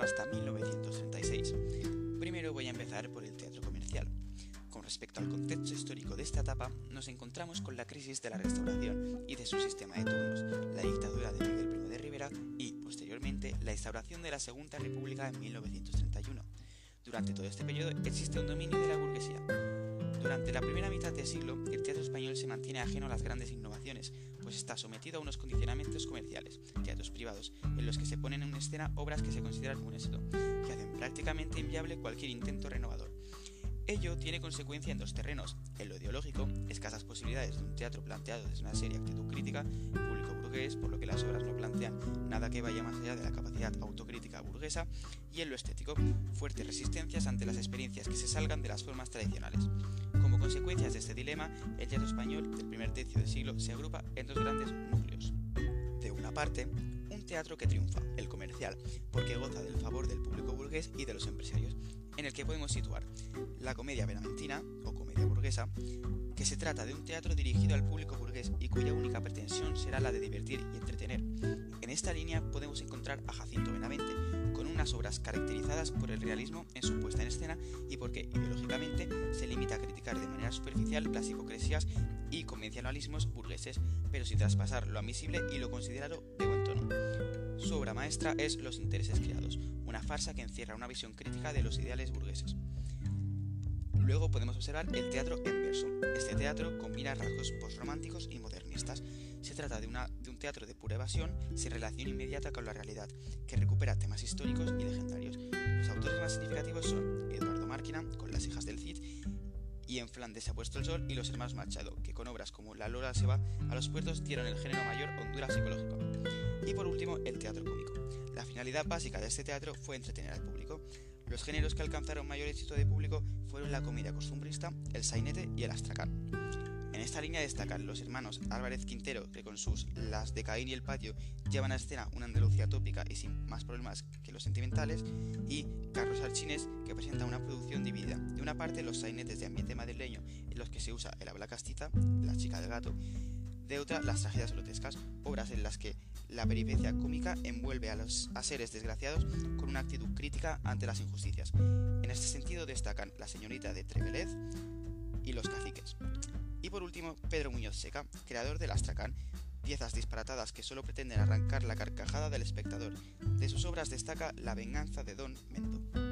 hasta 1936. Primero voy a empezar por el teatro comercial. Con respecto al contexto histórico de esta etapa, nos encontramos con la crisis de la Restauración y de su sistema de turnos, la dictadura de Miguel I de Rivera y, posteriormente, la instauración de la Segunda República en 1931. Durante todo este periodo existe un dominio de la burguesía. Durante la primera mitad del siglo, el teatro español se mantiene ajeno a las grandes innovaciones, pues está sometido a unos condicionamientos comerciales, teatros privados, en los que se ponen en escena obras que se consideran un éxito, que hacen prácticamente inviable cualquier intento renovador. Ello tiene consecuencia en dos terrenos. En lo ideológico, escasas posibilidades de un teatro planteado desde una seria actitud crítica, público burgués, por lo que las obras no plantean nada que vaya más allá de la capacidad autocrítica burguesa, y en lo estético, fuertes resistencias ante las experiencias que se salgan de las formas tradicionales. Consecuencias de este dilema, el teatro español del primer tercio del siglo se agrupa en dos grandes núcleos. De una parte, un teatro que triunfa, el comercial, porque goza del favor del público burgués y de los empresarios, en el que podemos situar la comedia benamentina o comedia burguesa, que se trata de un teatro dirigido al público burgués y cuya única pretensión será la de divertir y entretener. En esta línea podemos encontrar a Jacinto Benavente, con unas obras caracterizadas por el realismo en su puesta en escena y porque ideológicamente se de manera superficial las hipocresías y convencionalismos burgueses, pero sin traspasar lo admisible y lo considerado de buen tono. Su obra maestra es Los intereses creados, una farsa que encierra una visión crítica de los ideales burgueses. Luego podemos observar el teatro en verso. Este teatro combina rasgos postrománticos y modernistas. Se trata de, de, un teatro de pura evasión sin relación inmediata con la realidad, que recupera temas históricos y legendarios. Los autores más significativos son Eduardo y En Flandes se ha puesto el sol, y Los hermanos Machado, que con obras como La Lola se va a los puertos dieron el género mayor hondura psicológico. Y por último, el teatro cómico. La finalidad básica de este teatro fue entretener al público. Los géneros que alcanzaron mayor éxito de público fueron la comedia costumbrista, el sainete y el astracán. En esta línea destacan los hermanos Álvarez Quintero, que con sus Las de Caín y el patio llevan a escena una Andalucía tópica y sin más problemas que los sentimentales, y Carlos Archines, que presenta una producción dividida. De una parte, los sainetes de ambiente madrileño, en los que se usa el habla castiza, la chica del gato, de otra, las tragedias grotescas, obras en las que la peripecia cómica envuelve a los a seres desgraciados con una actitud crítica ante las injusticias. En este sentido destacan La señorita de Trevelez y Los caciques. Y por último, Pedro Muñoz Seca, creador del Astracán, piezas disparatadas que solo pretenden arrancar la carcajada del espectador. De sus obras destaca La venganza de Don Mendo.